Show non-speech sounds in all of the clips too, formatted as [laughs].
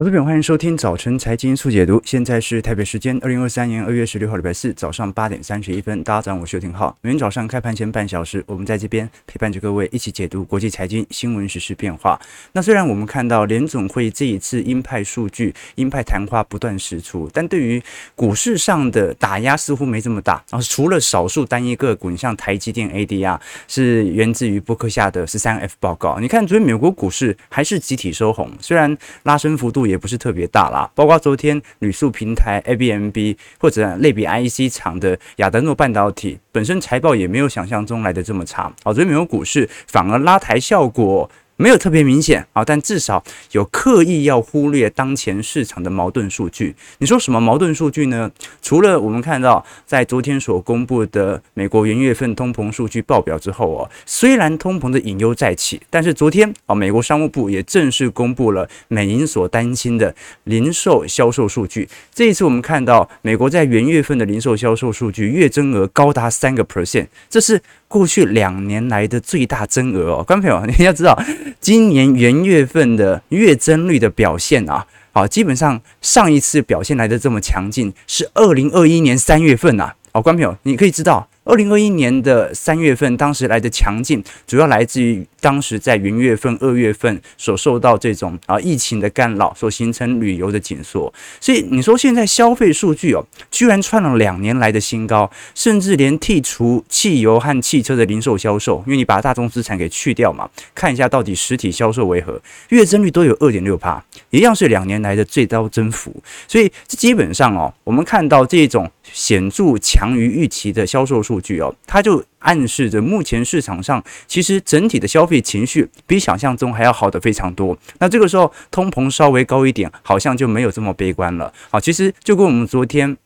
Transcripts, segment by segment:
我是边，欢迎收听早晨财经速解读。现在是台北时间二零二三年二月十六号礼拜四早上八点三十一分。大家早上好，我是邱廷浩。每天早上开盘前半小时，我们在这边陪伴着各位一起解读国际财经新闻、时事变化。那虽然我们看到联总会这一次鹰派数据、鹰派谈话不断释出，但对于股市上的打压似乎没这么大。然后除了少数单一个股，你像台积电 ADR 是源自于波克下的十三 F 报告。你看昨天美国股市还是集体收红，虽然拉升幅度。也不是特别大啦，包括昨天铝塑平台 ABMB 或者类比 I E C 厂的亚德诺半导体，本身财报也没有想象中来的这么差，好，所以美国股市反而拉抬效果。没有特别明显啊，但至少有刻意要忽略当前市场的矛盾数据。你说什么矛盾数据呢？除了我们看到在昨天所公布的美国元月份通膨数据报表之后哦，虽然通膨的隐忧再起，但是昨天啊，美国商务部也正式公布了美银所担心的零售销售数据。这一次我们看到美国在元月份的零售销售数据月增额高达三个 percent，这是过去两年来的最大增额哦。观众朋友，[laughs] 你要知道。今年元月份的月增率的表现啊，好，基本上上一次表现来的这么强劲是二零二一年三月份呐，好，观众朋友，你可以知道。二零二一年的三月份，当时来的强劲，主要来自于当时在元月份、二月份所受到这种啊疫情的干扰，所形成旅游的紧缩。所以你说现在消费数据哦，居然创了两年来的新高，甚至连剔除汽油和汽车的零售销售，因为你把大宗资产给去掉嘛，看一下到底实体销售为何，月增率都有二点六趴，一样是两年来的最高增幅。所以这基本上哦，我们看到这种显著强于预期的销售数。数据哦，它就暗示着目前市场上其实整体的消费情绪比想象中还要好得非常多。那这个时候通膨稍微高一点，好像就没有这么悲观了。好，其实就跟我们昨天。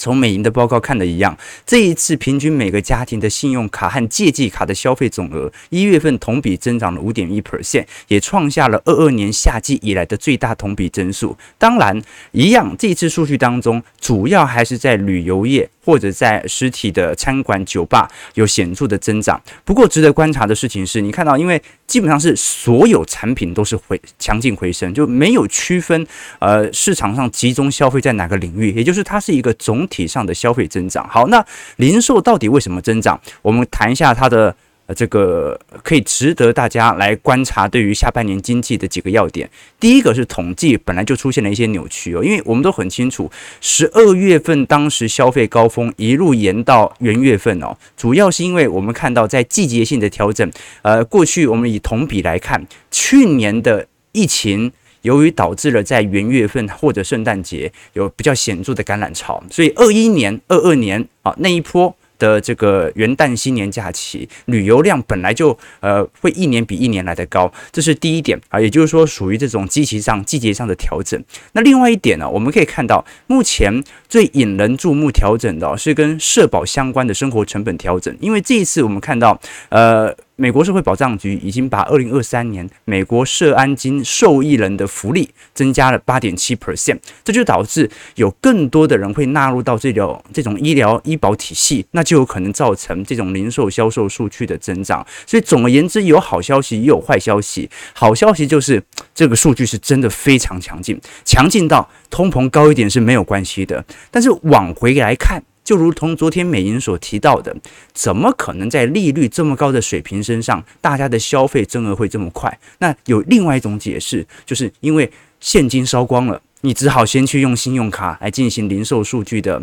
从美银的报告看的一样，这一次平均每个家庭的信用卡和借记卡的消费总额，一月份同比增长了五点一 percent，也创下了二二年夏季以来的最大同比增速。当然，一样这一次数据当中，主要还是在旅游业或者在实体的餐馆、酒吧有显著的增长。不过，值得观察的事情是，你看到，因为基本上是所有产品都是回强劲回升，就没有区分呃市场上集中消费在哪个领域，也就是它是一个总。体上的消费增长，好，那零售到底为什么增长？我们谈一下它的呃这个可以值得大家来观察，对于下半年经济的几个要点。第一个是统计本来就出现了一些扭曲哦，因为我们都很清楚，十二月份当时消费高峰一路延到元月份哦，主要是因为我们看到在季节性的调整，呃，过去我们以同比来看，去年的疫情。由于导致了在元月份或者圣诞节有比较显著的感染潮，所以二一年、二二年啊那一波的这个元旦新年假期旅游量本来就呃会一年比一年来的高，这是第一点啊，也就是说属于这种季节上季节上的调整。那另外一点呢，我们可以看到目前最引人注目调整的是跟社保相关的生活成本调整，因为这一次我们看到呃。美国社会保障局已经把二零二三年美国社安金受益人的福利增加了八点七 percent，这就导致有更多的人会纳入到这种这种医疗医保体系，那就有可能造成这种零售销售数据的增长。所以总而言之，有好消息也有坏消息。好消息就是这个数据是真的非常强劲，强劲到通膨高一点是没有关系的。但是往回来看。就如同昨天美银所提到的，怎么可能在利率这么高的水平身上，大家的消费增额会这么快？那有另外一种解释，就是因为现金烧光了，你只好先去用信用卡来进行零售数据的。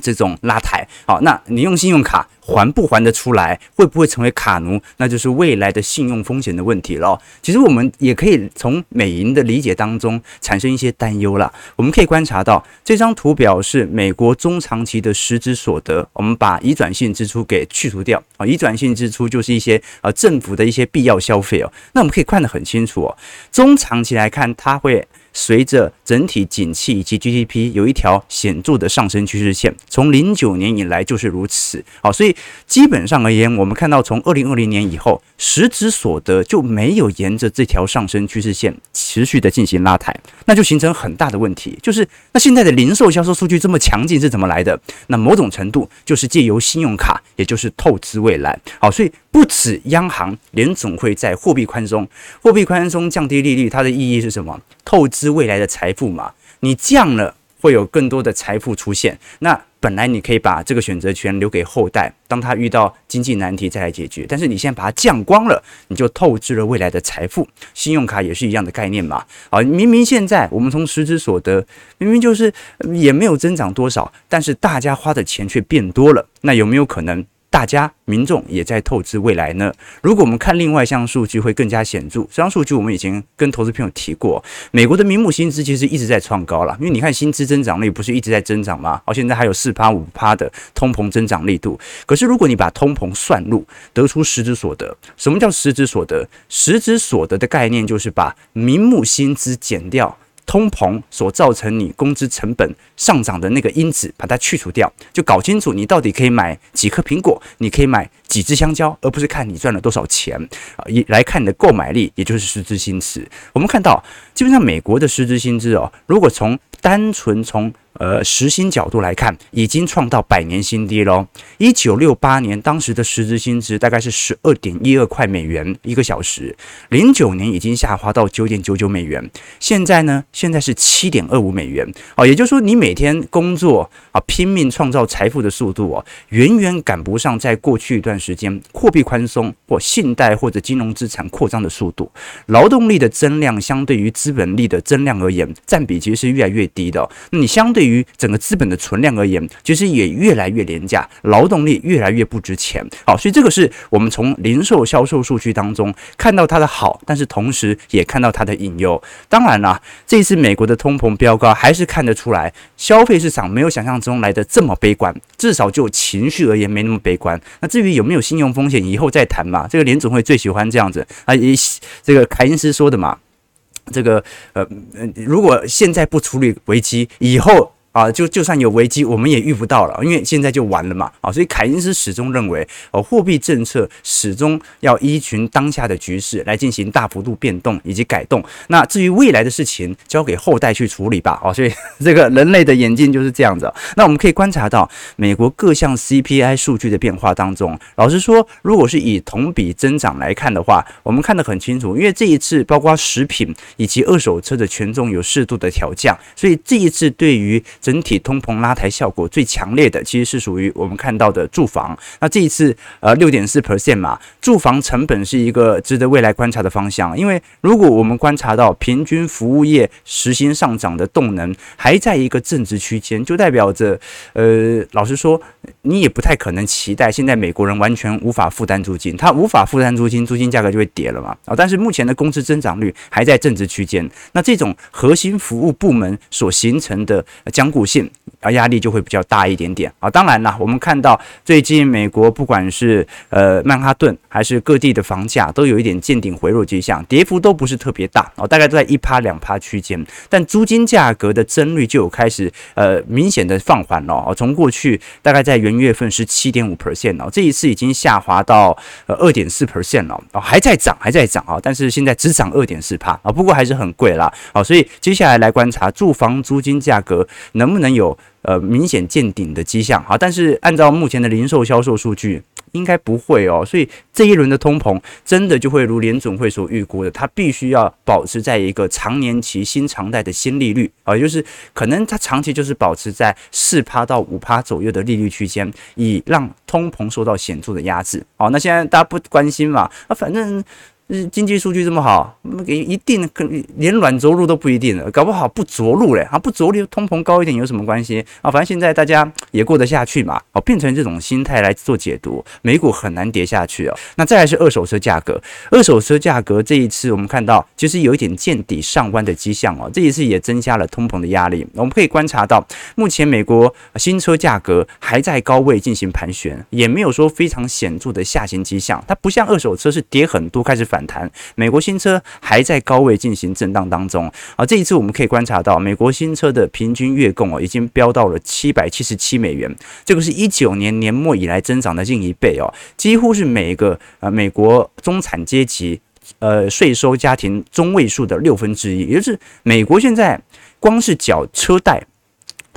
这种拉抬，好，那你用信用卡还不还得出来？会不会成为卡奴？那就是未来的信用风险的问题了。其实我们也可以从美银的理解当中产生一些担忧了。我们可以观察到，这张图表是美国中长期的实质所得，我们把移转性支出给去除掉啊，移转性支出就是一些呃政府的一些必要消费哦。那我们可以看得很清楚哦，中长期来看，它会。随着整体景气以及 GDP 有一条显著的上升趋势线，从零九年以来就是如此。好，所以基本上而言，我们看到从二零二零年以后，实质所得就没有沿着这条上升趋势线持续的进行拉抬，那就形成很大的问题，就是那现在的零售销售数据这么强劲是怎么来的？那某种程度就是借由信用卡，也就是透支未来。好，所以不止央行联总会在货币宽松，货币宽松降低利率，它的意义是什么？透支未来的财富嘛，你降了。会有更多的财富出现。那本来你可以把这个选择权留给后代，当他遇到经济难题再来解决。但是你现在把它降光了，你就透支了未来的财富。信用卡也是一样的概念嘛。啊，明明现在我们从实质所得，明明就是也没有增长多少，但是大家花的钱却变多了。那有没有可能？大家民众也在透支未来呢。如果我们看另外一项数据，会更加显著。这项数据我们已经跟投资朋友提过，美国的名目薪资其实一直在创高了。因为你看薪资增长率不是一直在增长吗？而现在还有四趴五趴的通膨增长力度。可是如果你把通膨算入，得出实质所得，什么叫实质所得？实质所得的概念就是把名目薪资减掉。通膨所造成你工资成本上涨的那个因子，把它去除掉，就搞清楚你到底可以买几颗苹果，你可以买几只香蕉，而不是看你赚了多少钱啊，一来看你的购买力，也就是实质薪资。我们看到，基本上美国的实质薪资哦，如果从单纯从呃，时薪角度来看，已经创到百年新低喽。一九六八年，当时的实质薪资大概是十二点一二块美元一个小时，零九年已经下滑到九点九九美元，现在呢，现在是七点二五美元。哦，也就是说，你每天工作啊，拼命创造财富的速度哦，远远赶不上在过去一段时间货币宽松或信贷或者金融资产扩张的速度。劳动力的增量相对于资本力的增量而言，占比其实是越来越低的。那你相对对于整个资本的存量而言，其实也越来越廉价，劳动力越来越不值钱。好，所以这个是我们从零售销售数据当中看到它的好，但是同时也看到它的隐忧。当然了，这次美国的通膨飙高，还是看得出来消费市场没有想象中来的这么悲观，至少就情绪而言没那么悲观。那至于有没有信用风险，以后再谈嘛。这个联总会最喜欢这样子啊，以这个凯恩斯说的嘛。这个呃，如果现在不处理危机，以后。啊，就就算有危机，我们也遇不到了，因为现在就完了嘛。啊，所以凯恩斯始终认为，哦，货币政策始终要依循当下的局势来进行大幅度变动以及改动。那至于未来的事情，交给后代去处理吧。哦，所以这个人类的眼睛就是这样子。那我们可以观察到美国各项 CPI 数据的变化当中，老实说，如果是以同比增长来看的话，我们看得很清楚，因为这一次包括食品以及二手车的权重有适度的调降，所以这一次对于整体通膨拉抬效果最强烈的，其实是属于我们看到的住房。那这一次，呃，六点四 percent 嘛，住房成本是一个值得未来观察的方向。因为如果我们观察到平均服务业实行上涨的动能还在一个正值区间，就代表着，呃，老实说，你也不太可能期待现在美国人完全无法负担租金，他无法负担租金，租金价格就会跌了嘛。啊，但是目前的工资增长率还在正值区间，那这种核心服务部门所形成的将固性啊，压力就会比较大一点点啊。当然了，我们看到最近美国不管是呃曼哈顿还是各地的房价都有一点见顶回落迹象，跌幅都不是特别大哦，大概都在一趴两趴区间。但租金价格的增率就有开始呃明显的放缓了哦，从过去大概在元月份是七点五 percent 哦，这一次已经下滑到呃二点四 percent 了哦，还在涨还在涨啊，但是现在只涨二点四趴啊，不过还是很贵啦好，所以接下来来观察住房租金价格。能不能有呃明显见顶的迹象？好，但是按照目前的零售销售数据，应该不会哦。所以这一轮的通膨真的就会如联总会所预估的，它必须要保持在一个长年期新常态的新利率啊，就是可能它长期就是保持在四趴到五趴左右的利率区间，以让通膨受到显著的压制。好，那现在大家不关心嘛？啊，反正。经济数据这么好，给一定可连软着陆都不一定了，搞不好不着陆嘞啊！不着陆，通膨高一点有什么关系啊？反正现在大家也过得下去嘛。哦，变成这种心态来做解读，美股很难跌下去哦。那再来是二手车价格，二手车价格这一次我们看到其实有一点见底上弯的迹象哦。这一次也增加了通膨的压力。我们可以观察到，目前美国新车价格还在高位进行盘旋，也没有说非常显著的下行迹象。它不像二手车是跌很多开始反。反弹，美国新车还在高位进行震荡当中。啊，这一次我们可以观察到，美国新车的平均月供哦，已经飙到了七百七十七美元，这个是一九年年末以来增长的近一倍哦，几乎是每一个呃美国中产阶级呃税收家庭中位数的六分之一，也就是美国现在光是缴车贷。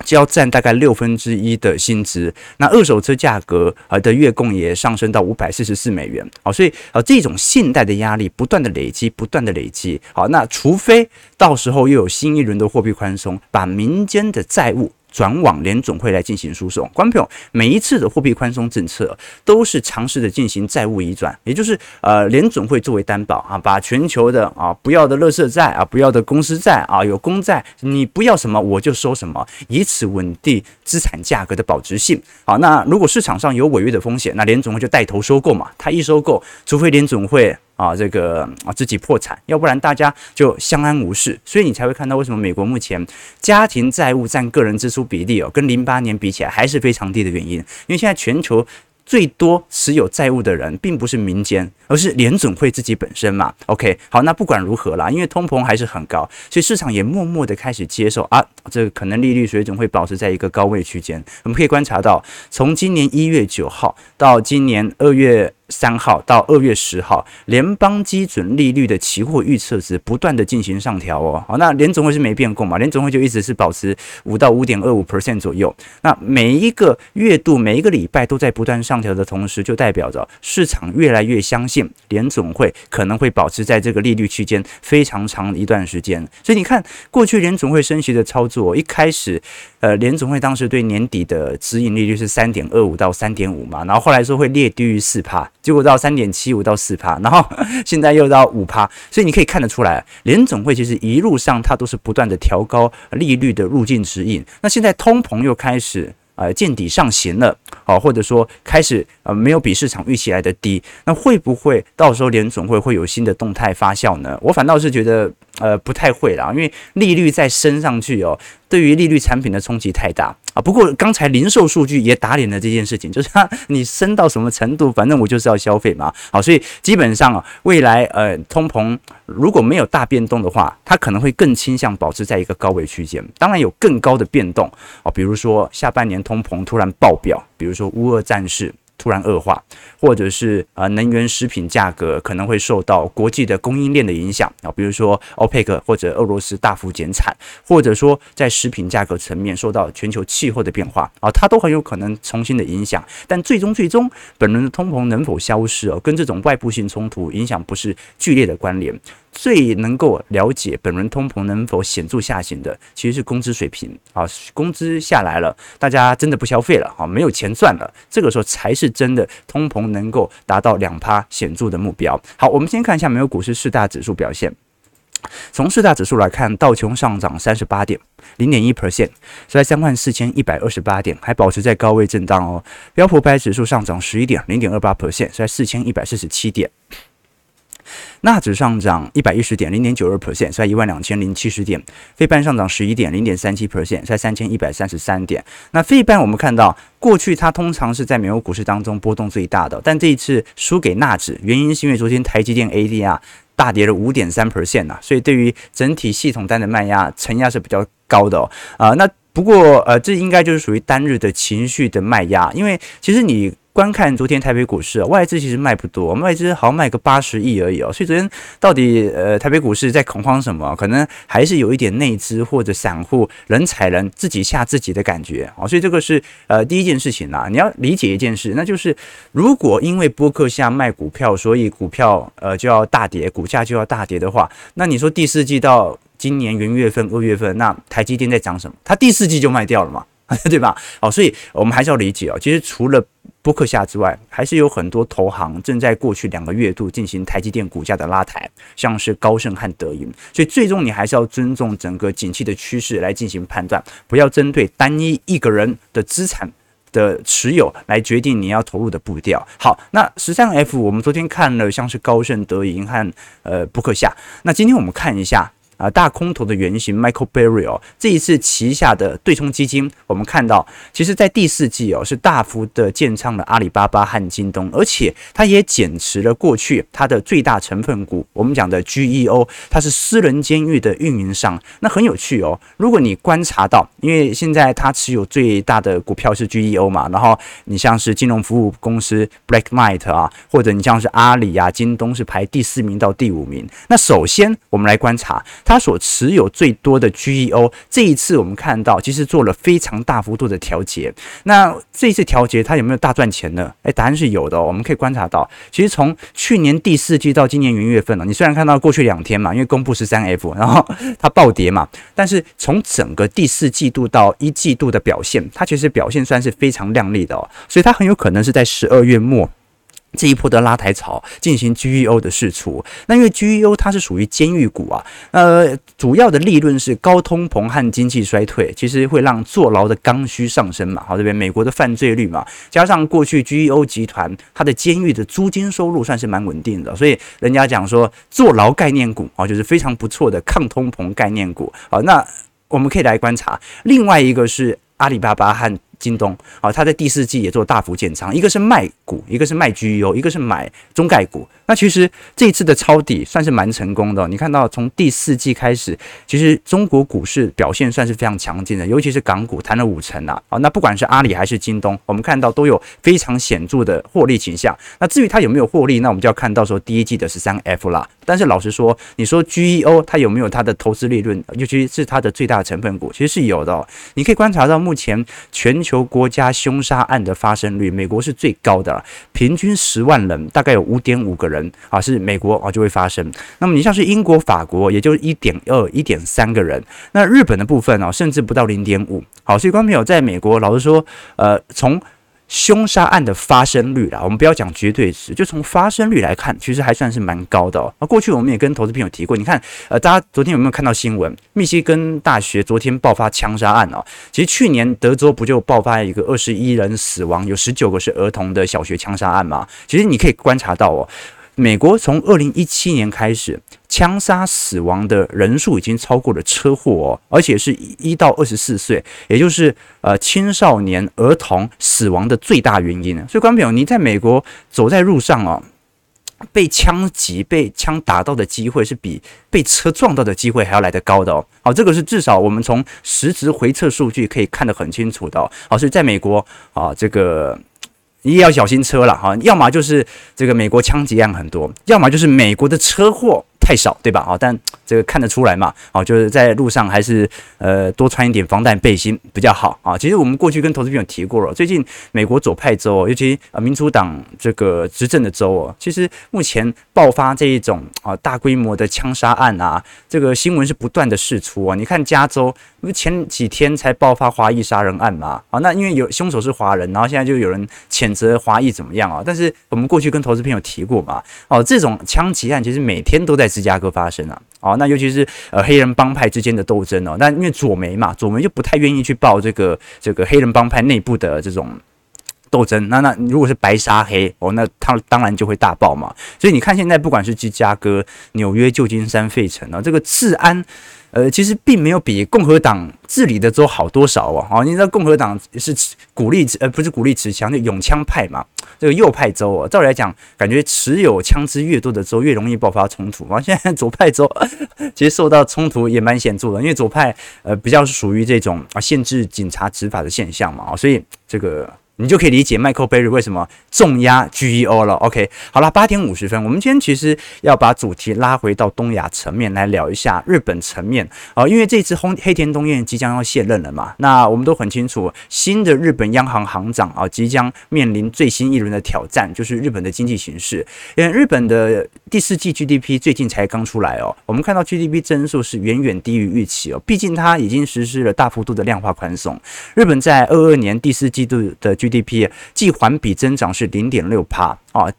就要占大概六分之一的薪资，那二手车价格啊的月供也上升到五百四十四美元，好，所以啊这种信贷的压力不断的累积，不断的累积，好，那除非到时候又有新一轮的货币宽松，把民间的债务。转往联总会来进行输送，观众朋友，每一次的货币宽松政策都是尝试着进行债务移转，也就是呃联总会作为担保啊，把全球的啊不要的垃圾债啊，不要的公司债啊，有公债，你不要什么我就收什么，以此稳定资产价格的保值性。好，那如果市场上有违约的风险，那联总会就带头收购嘛，他一收购，除非联总会。啊，这个啊自己破产，要不然大家就相安无事，所以你才会看到为什么美国目前家庭债务占个人支出比例哦，跟零八年比起来还是非常低的原因，因为现在全球。最多持有债务的人，并不是民间，而是联总会自己本身嘛。OK，好，那不管如何啦，因为通膨还是很高，所以市场也默默的开始接受啊，这个可能利率水准会保持在一个高位区间。我们可以观察到，从今年一月九号到今年二月三号到二月十号，联邦基准利率的期货预测值不断的进行上调哦。好，那联总会是没变过嘛？联总会就一直是保持五到五点二五 percent 左右。那每一个月度、每一个礼拜都在不断上。调的同时，就代表着市场越来越相信联总会可能会保持在这个利率区间非常长一段时间。所以你看，过去联总会升息的操作，一开始，呃，联总会当时对年底的指引利率是三点二五到三点五嘛，然后后来说会略低于四趴，结果到三点七五到四趴，然后 [laughs] 现在又到五趴。所以你可以看得出来，联总会其实一路上它都是不断的调高利率的入境指引。那现在通膨又开始。呃，见底上行了，好，或者说开始呃没有比市场预期来的低，那会不会到时候联总会会有新的动态发酵呢？我反倒是觉得呃不太会啦，因为利率再升上去哦，对于利率产品的冲击太大。啊，不过刚才零售数据也打脸了这件事情，就是它你升到什么程度，反正我就是要消费嘛。好，所以基本上啊，未来呃通膨如果没有大变动的话，它可能会更倾向保持在一个高位区间。当然有更高的变动啊，比如说下半年通膨突然爆表，比如说乌俄战事。突然恶化，或者是呃能源食品价格可能会受到国际的供应链的影响啊，比如说 OPEC 或者俄罗斯大幅减产，或者说在食品价格层面受到全球气候的变化啊，它都很有可能重新的影响。但最终最终，本轮的通膨能否消失哦，跟这种外部性冲突影响不是剧烈的关联。最能够了解本轮通膨能否显著下行的，其实是工资水平啊，工资下来了，大家真的不消费了啊，没有钱赚了，这个时候才是真的通膨能够达到两趴显著的目标。好，我们先看一下美国股市四大指数表现。从四大指数来看，道琼上涨三十八点，零点一 percent，在三万四千一百二十八点，还保持在高位震荡哦。标普百指数上涨十一点，零点二八 percent，在四千一百四十七点。纳指上涨一百一十点，零点九二 percent，在一万两千零七十点。费半上涨十一点，零点三七 percent，在三千一百三十三点。那费半我们看到，过去它通常是在美国股市当中波动最大的，但这一次输给纳指，原因是因为昨天台积电 ADR 大跌了五点三 percent 呐，所以对于整体系统单的卖压承压是比较高的哦。啊、呃，那不过呃，这应该就是属于单日的情绪的卖压，因为其实你。观看昨天台北股市，外资其实卖不多，外资好像卖个八十亿而已哦。所以昨天到底呃台北股市在恐慌什么？可能还是有一点内资或者散户人踩人，自己吓自己的感觉啊。所以这个是呃第一件事情啦。你要理解一件事，那就是如果因为波克夏卖股票，所以股票呃就要大跌，股价就要大跌的话，那你说第四季到今年元月份、二月份，那台积电在涨什么？它第四季就卖掉了嘛，[laughs] 对吧？好，所以我们还是要理解哦。其实除了波克夏之外，还是有很多投行正在过去两个月度进行台积电股价的拉抬，像是高盛和德银。所以最终你还是要尊重整个景气的趋势来进行判断，不要针对单一一个人的资产的持有来决定你要投入的步调。好，那十三 F 我们昨天看了像是高盛、德银和呃波克夏，那今天我们看一下啊大空头的原型 Michael Burry 哦，这一次旗下的对冲基金，我们看到，其实在第四季哦是大幅的建仓了阿里巴巴和京东，而且它也减持了过去它的最大成分股，我们讲的 GEO，它是私人监狱的运营商。那很有趣哦，如果你观察到，因为现在它持有最大的股票是 GEO 嘛，然后你像是金融服务公司 Black Knight 啊，或者你像是阿里啊、京东是排第四名到第五名。那首先我们来观察它所持有最多的 GEO，这一次我们看到其实做了非常大幅度的调节。那这一次调节它有没有大赚钱呢？诶，答案是有的哦。我们可以观察到，其实从去年第四季到今年元月份了，你虽然看到过去两天嘛，因为公布十三 F，然后 [laughs] 它暴跌嘛，但是从整个第四季度到一季度的表现，它其实表现算是非常亮丽的哦。所以它很有可能是在十二月末。这一波的拉抬潮进行 GEO 的释出，那因为 GEO 它是属于监狱股啊，呃，主要的利润是高通膨和经济衰退，其实会让坐牢的刚需上升嘛。好，这边美国的犯罪率嘛，加上过去 GEO 集团它的监狱的租金收入算是蛮稳定的，所以人家讲说坐牢概念股啊，就是非常不错的抗通膨概念股。好，那我们可以来观察，另外一个是阿里巴巴和。京东啊，它在第四季也做大幅建仓，一个是卖股，一个是卖 GEO，一个是买中概股。那其实这一次的抄底算是蛮成功的。你看到从第四季开始，其实中国股市表现算是非常强劲的，尤其是港股弹了五成啊。啊，那不管是阿里还是京东，我们看到都有非常显著的获利倾向。那至于它有没有获利，那我们就要看到说第一季的十三 F 啦。但是老实说，你说 GEO 它有没有它的投资利润，尤其是它的最大成分股，其实是有的哦。你可以观察到目前全球国家凶杀案的发生率，美国是最高的，平均十万人大概有五点五个人啊，是美国啊就会发生。那么你像是英国、法国，也就一点二、一点三个人。那日本的部分啊，甚至不到零点五。好，所以观众朋友在美国，老实说，呃，从凶杀案的发生率啦，我们不要讲绝对值，就从发生率来看，其实还算是蛮高的哦。那过去我们也跟投资朋友提过，你看，呃，大家昨天有没有看到新闻？密西根大学昨天爆发枪杀案哦。其实去年德州不就爆发一个二十一人死亡，有十九个是儿童的小学枪杀案吗？其实你可以观察到哦。美国从二零一七年开始，枪杀死亡的人数已经超过了车祸哦，而且是一到二十四岁，也就是呃青少年儿童死亡的最大原因。所以，观众朋友，你在美国走在路上哦，被枪击、被枪打到的机会是比被车撞到的机会还要来得高的哦。好，这个是至少我们从实质回测数据可以看得很清楚的哦。好，所以在美国啊，这个。你也要小心车了哈，要么就是这个美国枪击案很多，要么就是美国的车祸太少，对吧？啊，但这个看得出来嘛，啊，就是在路上还是呃多穿一点防弹背心比较好啊。其实我们过去跟投资朋友提过了，最近美国左派州，尤其啊民主党这个执政的州哦，其实目前爆发这一种啊大规模的枪杀案啊，这个新闻是不断的释出啊。你看加州。不是前几天才爆发华裔杀人案嘛？啊，那因为有凶手是华人，然后现在就有人谴责华裔怎么样啊？但是我们过去跟投资朋友提过嘛，哦，这种枪击案其实每天都在芝加哥发生啊。哦，那尤其是呃黑人帮派之间的斗争哦，那因为左媒嘛，左媒就不太愿意去报这个这个黑人帮派内部的这种斗争。那那如果是白杀黑哦，那他当然就会大爆嘛。所以你看现在不管是芝加哥、纽约、旧金山、费城啊，这个治安。呃，其实并没有比共和党治理的州好多少哦。好，你知道共和党是鼓励呃，不是鼓励持枪，就拥枪派嘛。这个右派州哦，照理来讲，感觉持有枪支越多的州越容易爆发冲突。啊，现在左派州 [laughs] 其实受到冲突也蛮显著的，因为左派呃比较是属于这种啊限制警察执法的现象嘛啊。所以这个。你就可以理解 Michael Burry 为什么重压 GEO 了。OK，好了，八点五十分，我们今天其实要把主题拉回到东亚层面来聊一下日本层面啊，因为这次黑田东彦即将要卸任了嘛，那我们都很清楚，新的日本央行行长啊即将面临最新一轮的挑战，就是日本的经济形势。因为日本的第四季 GDP 最近才刚出来哦，我们看到 GDP 增速是远远低于预期哦，毕竟它已经实施了大幅度的量化宽松。日本在二二年第四季度的 GDP 季环比增长是零点六趴啊，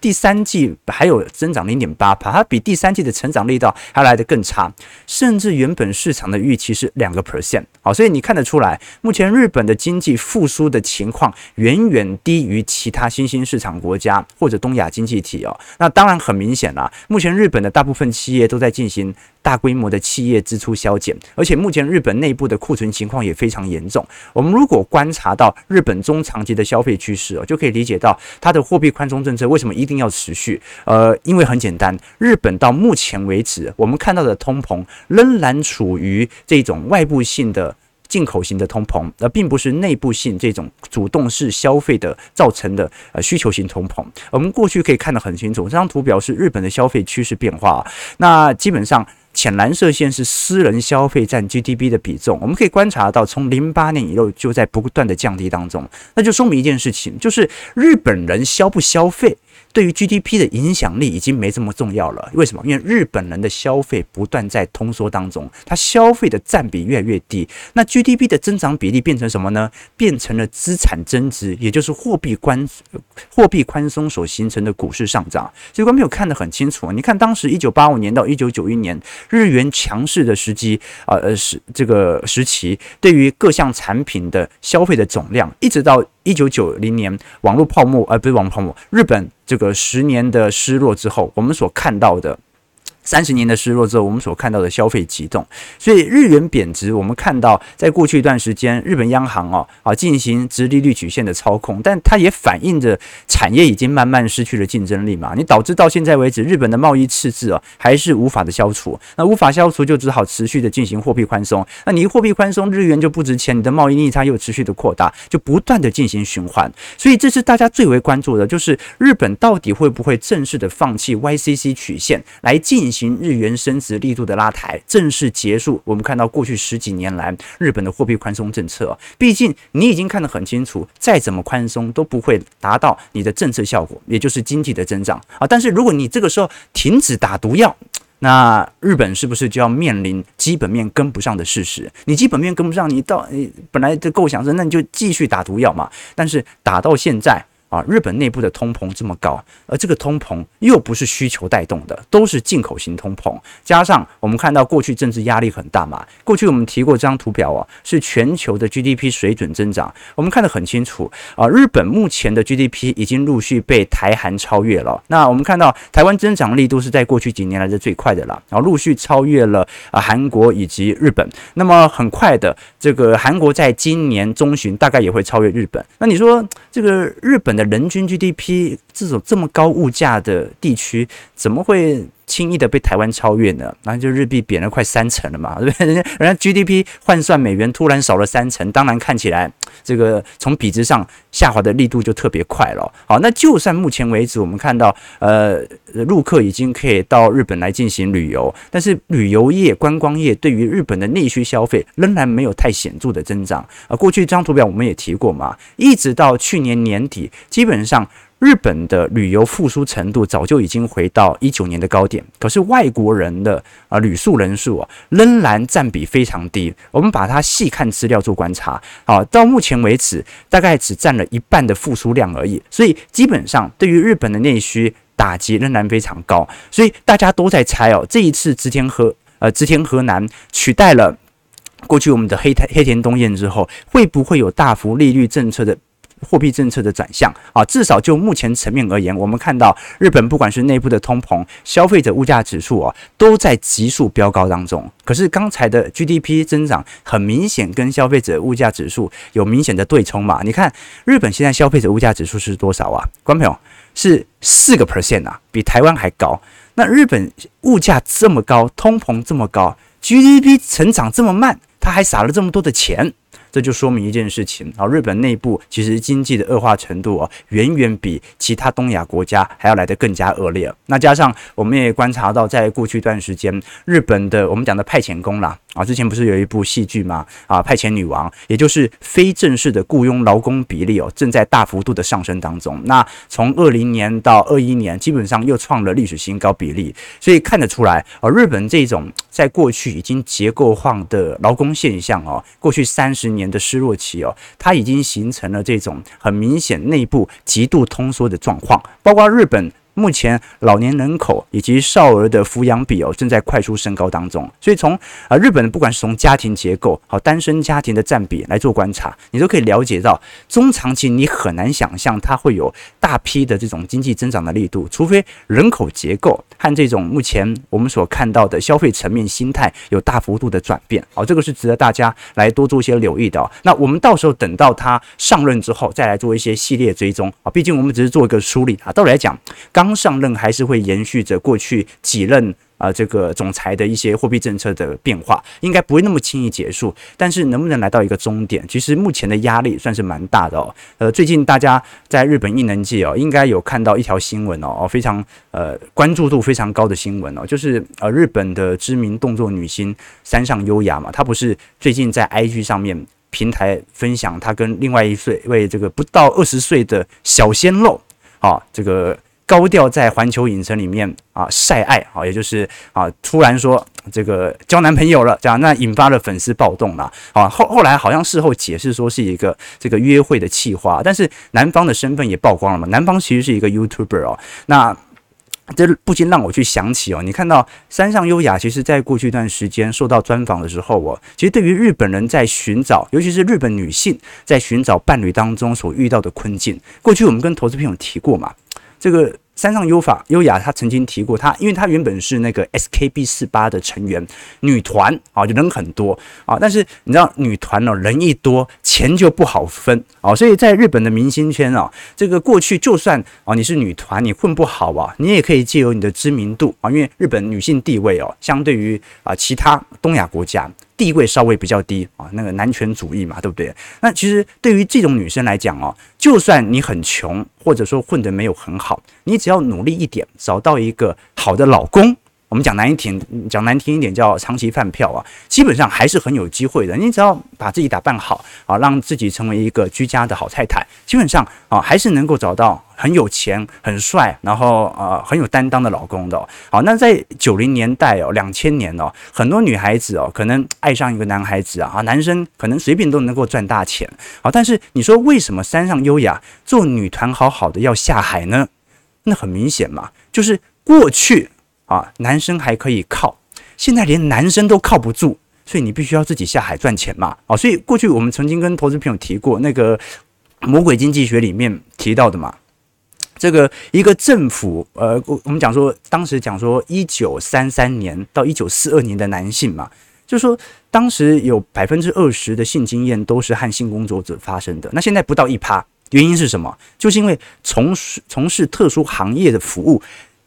第三季还有增长零点八趴，它比第三季的成长力道还来得更差，甚至原本市场的预期是两个 percent 啊，所以你看得出来，目前日本的经济复苏的情况远远低于其他新兴市场国家或者东亚经济体哦。那当然很明显啦，目前日本的大部分企业都在进行大规模的企业支出削减，而且目前日本内部的库存情况也非常严重。我们如果观察到日本中长期的消费趋势哦，就可以理解到它的货币宽松政策为什么一定要持续。呃，因为很简单，日本到目前为止，我们看到的通膨仍然处于这种外部性的。进口型的通膨，而并不是内部性这种主动式消费的造成的呃需求型通膨。我们过去可以看得很清楚，这张图表示日本的消费趋势变化。那基本上浅蓝色线是私人消费占 GDP 的比重，我们可以观察到，从零八年以后就在不断的降低当中。那就说明一件事情，就是日本人消不消费，对于 GDP 的影响力已经没这么重要了。为什么？因为日本人的消费不断在通缩当中，它消费的占比越来越低。那 GDP 的增长比例变成什么呢？变成了资产增值，也就是货币宽货币宽松所形成的股市上涨。所以，观众朋友看得很清楚。你看，当时一九八五年到一九九一年日元强势的时机啊，呃，时这个时期，对于各项产品的消费的总量，一直到。一九九零年网络泡沫，呃、不是网络泡沫，日本这个十年的失落之后，我们所看到的。三十年的失落之后，我们所看到的消费急动，所以日元贬值。我们看到，在过去一段时间，日本央行哦啊进行直利率曲线的操控，但它也反映着产业已经慢慢失去了竞争力嘛。你导致到现在为止，日本的贸易赤字啊还是无法的消除。那无法消除，就只好持续的进行货币宽松。那你一货币宽松，日元就不值钱，你的贸易逆差又持续的扩大，就不断的进行循环。所以这是大家最为关注的，就是日本到底会不会正式的放弃 YCC 曲线来进行行。日元升值力度的拉抬正式结束。我们看到过去十几年来日本的货币宽松政策，毕竟你已经看得很清楚，再怎么宽松都不会达到你的政策效果，也就是经济的增长啊。但是如果你这个时候停止打毒药，那日本是不是就要面临基本面跟不上的事实？你基本面跟不上，你到你本来的构想是，那你就继续打毒药嘛。但是打到现在。啊，日本内部的通膨这么高，而这个通膨又不是需求带动的，都是进口型通膨。加上我们看到过去政治压力很大嘛，过去我们提过这张图表啊，是全球的 GDP 水准增长，我们看得很清楚啊。日本目前的 GDP 已经陆续被台韩超越了。那我们看到台湾增长力度是在过去几年来的最快的了，然后陆续超越了啊韩国以及日本。那么很快的，这个韩国在今年中旬大概也会超越日本。那你说这个日本的？人均 GDP 这种这么高物价的地区，怎么会轻易的被台湾超越呢？然后就日币贬了快三成了嘛，[laughs] 对不对？人家人家 GDP 换算美元突然少了三成，当然看起来这个从比值上下滑的力度就特别快了。好，那就算目前为止我们看到，呃，陆客已经可以到日本来进行旅游，但是旅游业、观光业对于日本的内需消费仍然没有太显著的增长。啊，过去这张图表我们也提过嘛，一直到去年年底，基本上。日本的旅游复苏程度早就已经回到一九年的高点，可是外国人的啊旅宿人数啊仍然占比非常低。我们把它细看资料做观察，啊，到目前为止大概只占了一半的复苏量而已。所以基本上对于日本的内需打击仍然非常高。所以大家都在猜哦，这一次植田和呃植田和男取代了过去我们的黑田黑田东彦之后，会不会有大幅利率政策的？货币政策的转向啊，至少就目前层面而言，我们看到日本不管是内部的通膨、消费者物价指数啊，都在急速飙高当中。可是刚才的 GDP 增长很明显跟消费者物价指数有明显的对冲嘛？你看日本现在消费者物价指数是多少啊？观众朋友是四个 percent 啊，比台湾还高。那日本物价这么高，通膨这么高，GDP 成长这么慢，他还撒了这么多的钱。这就说明一件事情啊，日本内部其实经济的恶化程度啊，远远比其他东亚国家还要来得更加恶劣。那加上我们也观察到，在过去一段时间，日本的我们讲的派遣工啦。啊，之前不是有一部戏剧吗？啊，派遣女王，也就是非正式的雇佣劳工比例哦，正在大幅度的上升当中。那从二零年到二一年，基本上又创了历史新高比例。所以看得出来，而日本这种在过去已经结构化的劳工现象哦，过去三十年的失落期哦，它已经形成了这种很明显内部极度通缩的状况，包括日本。目前老年人口以及少儿的抚养比哦正在快速升高当中，所以从啊日本不管是从家庭结构好单身家庭的占比来做观察，你都可以了解到中长期你很难想象它会有大批的这种经济增长的力度，除非人口结构和这种目前我们所看到的消费层面心态有大幅度的转变，好，这个是值得大家来多做一些留意的。那我们到时候等到他上任之后再来做一些系列追踪啊，毕竟我们只是做一个梳理啊，到底来讲。刚上任还是会延续着过去几任啊这个总裁的一些货币政策的变化，应该不会那么轻易结束。但是能不能来到一个终点，其实目前的压力算是蛮大的哦。呃，最近大家在日本艺能界哦，应该有看到一条新闻哦，非常呃关注度非常高的新闻哦，就是呃日本的知名动作女星三上优雅嘛，她不是最近在 IG 上面平台分享她跟另外一岁位这个不到二十岁的小鲜肉啊这个。高调在环球影城里面啊晒爱啊，也就是啊突然说这个交男朋友了，这样那引发了粉丝暴动了啊。后后来好像事后解释说是一个这个约会的企划，但是男方的身份也曝光了嘛。男方其实是一个 YouTuber 哦。那这不禁让我去想起哦，你看到山上优雅，其实在过去一段时间受到专访的时候哦，其实对于日本人在寻找，尤其是日本女性在寻找伴侣当中所遇到的困境，过去我们跟投资朋友提过嘛。这个山上优法优雅，她曾经提过，她因为她原本是那个 SKB 四八的成员，女团啊，就人很多啊，但是你知道女团哦，人一多，钱就不好分啊，所以在日本的明星圈啊，这个过去就算啊你是女团，你混不好啊，你也可以借由你的知名度啊，因为日本女性地位哦，相对于啊其他东亚国家。地位稍微比较低啊，那个男权主义嘛，对不对？那其实对于这种女生来讲哦，就算你很穷，或者说混得没有很好，你只要努力一点，找到一个好的老公。我们讲难听，讲难听一点叫长期饭票啊，基本上还是很有机会的。你只要把自己打扮好啊，让自己成为一个居家的好太太，基本上啊还是能够找到很有钱、很帅，然后呃很有担当的老公的。好，那在九零年代哦，两千年哦，很多女孩子哦可能爱上一个男孩子啊，男生可能随便都能够赚大钱。好，但是你说为什么山上优雅做女团好好的要下海呢？那很明显嘛，就是过去。啊，男生还可以靠，现在连男生都靠不住，所以你必须要自己下海赚钱嘛。啊，所以过去我们曾经跟投资朋友提过，那个魔鬼经济学里面提到的嘛，这个一个政府，呃，我们讲说，当时讲说一九三三年到一九四二年的男性嘛，就说当时有百分之二十的性经验都是和性工作者发生的，那现在不到一趴，原因是什么？就是因为从事从事特殊行业的服务。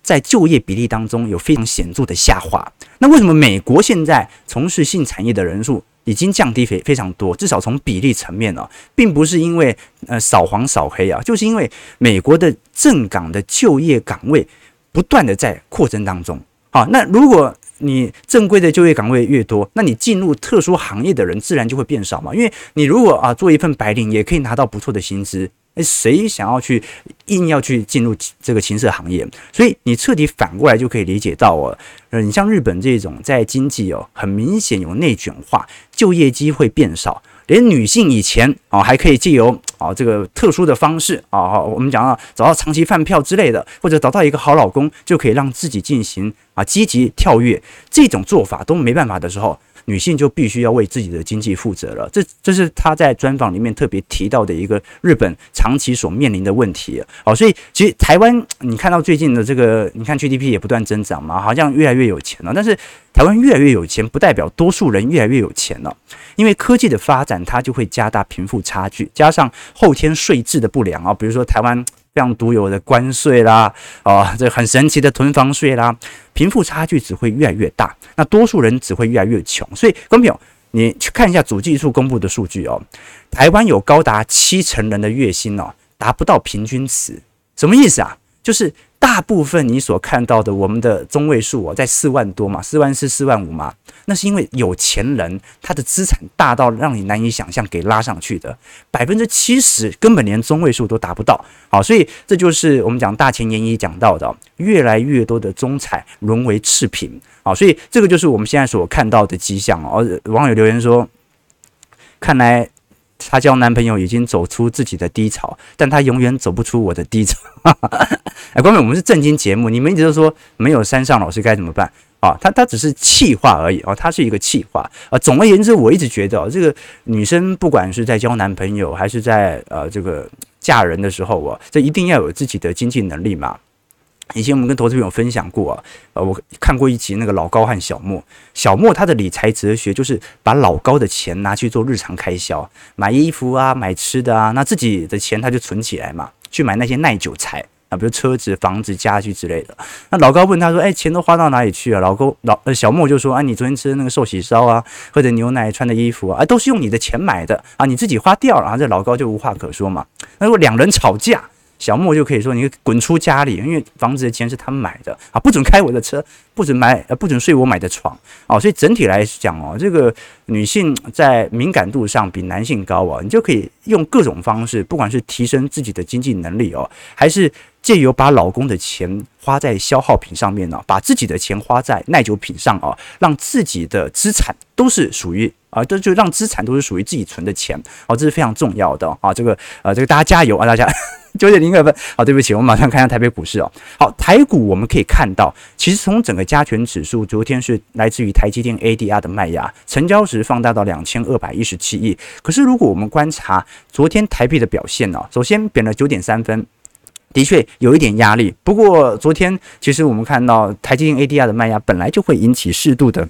在就业比例当中有非常显著的下滑。那为什么美国现在从事性产业的人数已经降低非非常多？至少从比例层面呢，并不是因为呃扫黄扫黑啊，就是因为美国的正岗的就业岗位不断的在扩增当中。好，那如果你正规的就业岗位越多，那你进入特殊行业的人自然就会变少嘛。因为你如果啊做一份白领，也可以拿到不错的薪资。谁想要去硬要去进入这个情色行业？所以你彻底反过来就可以理解到哦，呃，你像日本这种在经济哦很明显有内卷化，就业机会变少，连女性以前啊还可以借由啊这个特殊的方式啊，我们讲到找到长期饭票之类的，或者找到一个好老公，就可以让自己进行啊积极跳跃，这种做法都没办法的时候。女性就必须要为自己的经济负责了，这这是他在专访里面特别提到的一个日本长期所面临的问题。好，所以其实台湾，你看到最近的这个，你看 GDP 也不断增长嘛，好像越来越有钱了。但是台湾越来越有钱，不代表多数人越来越有钱了，因为科技的发展，它就会加大贫富差距，加上后天税制的不良啊，比如说台湾。这样独有的关税啦，啊，这很神奇的囤房税啦，贫富差距只会越来越大，那多数人只会越来越穷。所以，观众朋友，你去看一下主计处公布的数据哦，台湾有高达七成人的月薪哦，达不到平均值，什么意思啊？就是。大部分你所看到的我们的中位数哦，在四万多嘛，四万四、四万五嘛，那是因为有钱人他的资产大到让你难以想象，给拉上去的百分之七十根本连中位数都达不到。好，所以这就是我们讲大前研一讲到的，越来越多的中产沦为次贫。好，所以这个就是我们现在所看到的迹象哦。网友留言说，看来她交男朋友已经走出自己的低潮，但她永远走不出我的低潮。[laughs] 哎，观众，我们是正经节目，你们一直都说没有山上老师该怎么办啊？她她只是气话而已啊，她是一个气话啊。总而言之，我一直觉得啊，这个女生不管是在交男朋友还是在呃这个嫁人的时候啊，这一定要有自己的经济能力嘛。以前我们跟投资朋友分享过啊，呃，我看过一集那个老高和小莫，小莫他的理财哲学就是把老高的钱拿去做日常开销，买衣服啊，买吃的啊，那自己的钱他就存起来嘛，去买那些耐久财啊，比如车子、房子、家具之类的。那老高问他说：“哎，钱都花到哪里去啊？”老高老小莫就说：“啊，你昨天吃的那个寿喜烧啊，喝的牛奶、穿的衣服啊，都是用你的钱买的啊，你自己花掉了。”啊，这老高就无话可说嘛。那如果两人吵架，小莫就可以说：“你滚出家里，因为房子的钱是他买的啊，不准开我的车，不准买，呃，不准睡我买的床哦。所以整体来讲哦，这个女性在敏感度上比男性高啊，你就可以用各种方式，不管是提升自己的经济能力哦，还是借由把老公的钱花在消耗品上面呢，把自己的钱花在耐久品上啊，让自己的资产都是属于。”啊，这就让资产都是属于自己存的钱，哦，这是非常重要的啊。这个呃，这个大家加油啊，大家九点零二分。好，对不起，我们马上看一下台北股市哦。好，台股我们可以看到，其实从整个加权指数，昨天是来自于台积电 ADR 的卖压，成交值放大到两千二百一十七亿。可是如果我们观察昨天台币的表现呢，首先贬了九点三分，的确有一点压力。不过昨天其实我们看到台积电 ADR 的卖压本来就会引起适度的。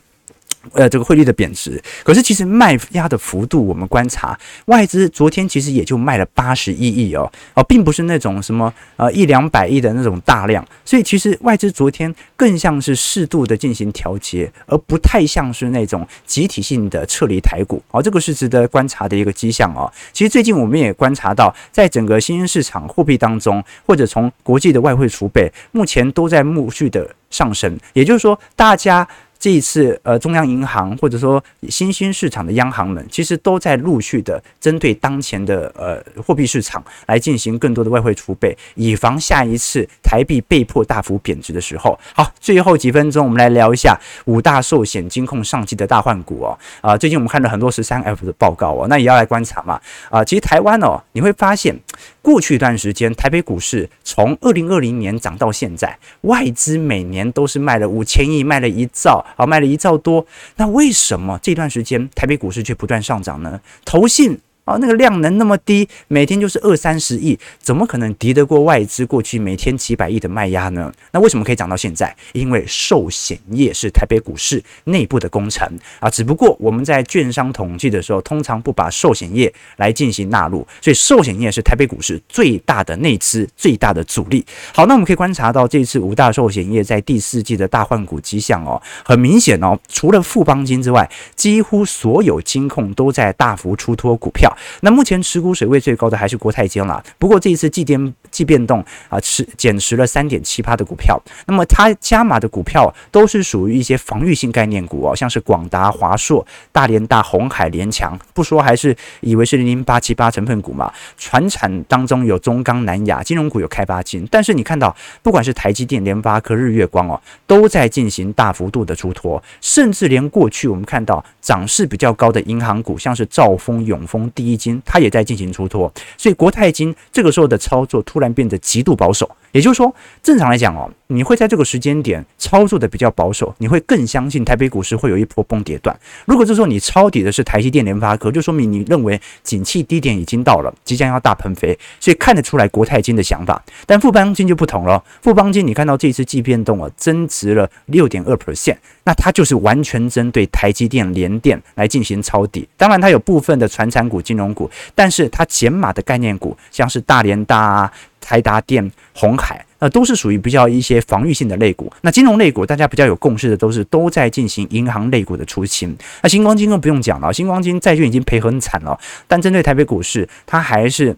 呃，这个汇率的贬值，可是其实卖压的幅度，我们观察外资昨天其实也就卖了八十一亿哦，哦，并不是那种什么呃一两百亿的那种大量，所以其实外资昨天更像是适度的进行调节，而不太像是那种集体性的撤离台股哦，这个是值得观察的一个迹象哦。其实最近我们也观察到，在整个新兴市场货币当中，或者从国际的外汇储备，目前都在陆续的上升，也就是说，大家。这一次，呃，中央银行或者说新兴市场的央行们，其实都在陆续的针对当前的呃货币市场来进行更多的外汇储备，以防下一次台币被迫大幅贬值的时候。好，最后几分钟，我们来聊一下五大寿险金控上季的大换股哦。啊、最近我们看了很多十三 F 的报告哦，那也要来观察嘛。啊、其实台湾哦，你会发现过去一段时间台北股市从二零二零年涨到现在，外资每年都是卖了五千亿，卖了一兆。啊，卖了一兆多，那为什么这段时间台北股市却不断上涨呢？投信。哦，那个量能那么低，每天就是二三十亿，怎么可能敌得过外资过去每天几百亿的卖压呢？那为什么可以涨到现在？因为寿险业是台北股市内部的工程啊，只不过我们在券商统计的时候，通常不把寿险业来进行纳入，所以寿险业是台北股市最大的内资、最大的阻力。好，那我们可以观察到这次五大寿险业在第四季的大换股迹象哦，很明显哦，除了富邦金之外，几乎所有金控都在大幅出脱股票。那目前持股水位最高的还是国泰金了，不过这一次祭奠即变动啊，持减持了三点七八的股票。那么它加码的股票都是属于一些防御性概念股哦，像是广达、华硕、大连大、鸿海、联强，不说还是以为是零零八七八成分股嘛。传产当中有中钢、南亚，金融股有开发金，但是你看到不管是台积电、联发科、日月光哦，都在进行大幅度的出脱，甚至连过去我们看到涨势比较高的银行股，像是兆丰、永丰、第一金，它也在进行出脱，所以国泰金这个时候的操作突突然变得极度保守。也就是说，正常来讲哦，你会在这个时间点操作的比较保守，你会更相信台北股市会有一波崩跌段。如果这时候你抄底的是台积电、联发科，就说明你认为景气低点已经到了，即将要大喷飞，所以看得出来国泰金的想法。但富邦金就不同了，富邦金你看到这次季变动啊，增值了六点二 percent，那它就是完全针对台积电、联电来进行抄底。当然，它有部分的传产股、金融股，但是它减码的概念股，像是大连大啊。台达电、红海，呃，都是属于比较一些防御性的类股。那金融类股，大家比较有共识的，都是都在进行银行类股的出清。那星光金更不用讲了，星光金债券已经赔很惨了，但针对台北股市，它还是。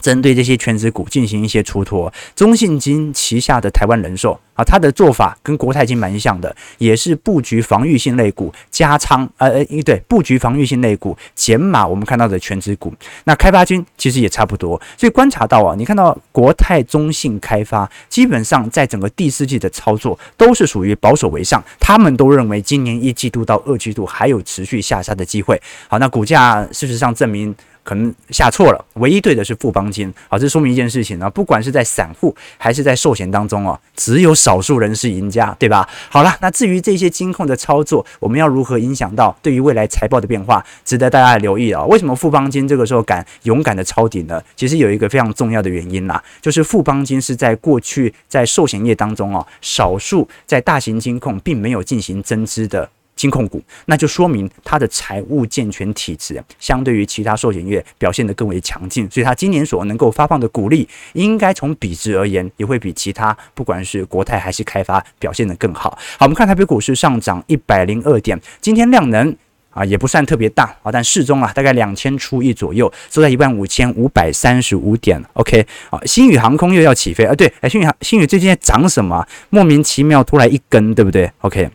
针对这些权值股进行一些出脱，中信金旗下的台湾人寿啊，它的做法跟国泰金蛮像的，也是布局防御性类股加仓，呃呃，对，布局防御性类股减码我们看到的权值股。那开发金其实也差不多，所以观察到啊，你看到国泰、中信、开发基本上在整个第四季的操作都是属于保守为上，他们都认为今年一季度到二季度还有持续下杀的机会。好，那股价事实上证明。可能下错了，唯一对的是富邦金。好，这说明一件事情呢，不管是在散户还是在寿险当中哦，只有少数人是赢家，对吧？好了，那至于这些金控的操作，我们要如何影响到对于未来财报的变化，值得大家留意啊。为什么富邦金这个时候敢勇敢的抄底呢？其实有一个非常重要的原因啦，就是富邦金是在过去在寿险业当中哦，少数在大型金控并没有进行增资的。金控股，那就说明它的财务健全体质，相对于其他寿险业表现得更为强劲，所以它今年所能够发放的股利，应该从比值而言，也会比其他不管是国泰还是开发表现得更好。好，我们看台北股市上涨一百零二点，今天量能啊也不算特别大啊，但适中啊，大概两千出亿左右，收在一万五千五百三十五点。OK，啊，星宇航空又要起飞啊，对，哎，星宇航星宇最近在涨什么？莫名其妙突然一根，对不对？OK。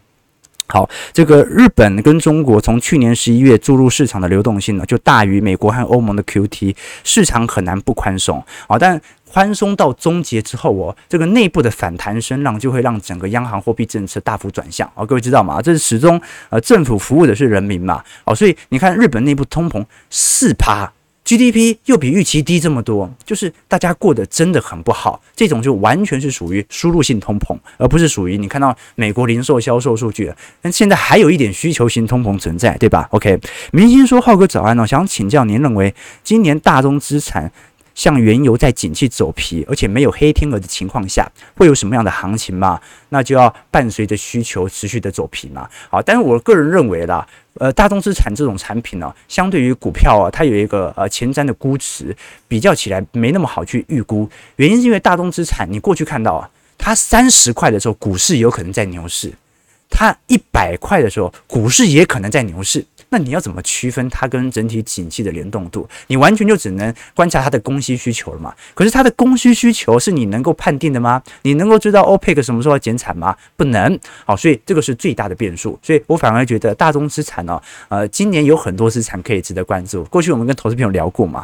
好，这个日本跟中国从去年十一月注入市场的流动性呢，就大于美国和欧盟的 QT，市场很难不宽松啊。但宽松到终结之后哦，这个内部的反弹声浪就会让整个央行货币政策大幅转向啊。各位知道吗？这是始终呃政府服务的是人民嘛。哦，所以你看日本内部通膨四趴。GDP 又比预期低这么多，就是大家过得真的很不好。这种就完全是属于输入性通膨，而不是属于你看到美国零售销售数据。但现在还有一点需求型通膨存在，对吧？OK，明星说浩哥早安哦，想请教您认为今年大宗资产像原油在景气走皮，而且没有黑天鹅的情况下，会有什么样的行情吗？那就要伴随着需求持续的走皮嘛。好，但是我个人认为啦。呃，大宗资产这种产品呢、相对于股票啊，它有一个呃前瞻的估值，比较起来没那么好去预估。原因是因为大宗资产，你过去看到啊，它三十块的时候，股市有可能在牛市；它一百块的时候，股市也可能在牛市。那你要怎么区分它跟整体景气的联动度？你完全就只能观察它的供需需求了嘛？可是它的供需需求是你能够判定的吗？你能够知道 OPEC 什么时候要减产吗？不能。好，所以这个是最大的变数。所以我反而觉得大宗资产呢，呃，今年有很多资产可以值得关注。过去我们跟投资朋友聊过嘛，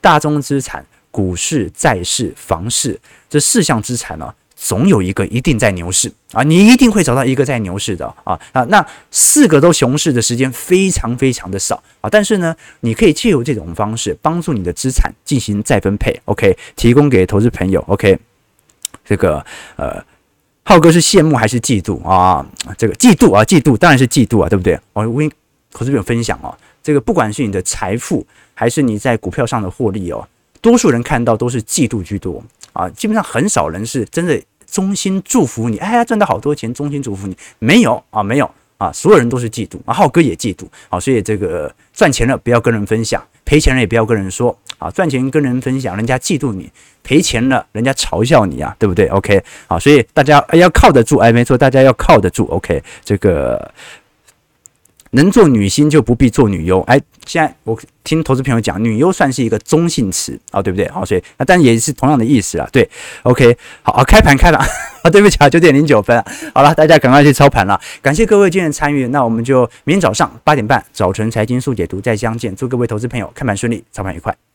大宗资产、股市、债市、房市这四项资产呢。总有一个一定在牛市啊，你一定会找到一个在牛市的啊啊，那四个都熊市的时间非常非常的少啊，但是呢，你可以借由这种方式帮助你的资产进行再分配，OK，提供给投资朋友，OK，这个呃，浩哥是羡慕还是嫉妒啊？这个嫉妒啊，嫉妒当然是嫉妒啊，对不对？我跟投资朋友分享哦，这个不管是你的财富还是你在股票上的获利哦，多数人看到都是嫉妒居多。啊，基本上很少人是真的衷心祝福你，哎呀，赚到好多钱，衷心祝福你，没有啊，没有啊，所有人都是嫉妒啊，浩哥也嫉妒啊，所以这个赚钱了不要跟人分享，赔钱了也不要跟人说啊，赚钱跟人分享，人家嫉妒你；赔钱了，人家嘲笑你啊，对不对？OK，啊，所以大家要靠得住，哎，没错，大家要靠得住，OK，这个。能做女星就不必做女优。哎，现在我听投资朋友讲，女优算是一个中性词啊，对不对？好，所以那但也是同样的意思啊。对，OK，好，啊，开盘开了啊，[laughs] 对不起啊，九点零九分，好了，大家赶快去操盘了。感谢各位今天参与，那我们就明天早上八点半早晨财经速解读再相见。祝各位投资朋友开盘顺利，操盘愉快。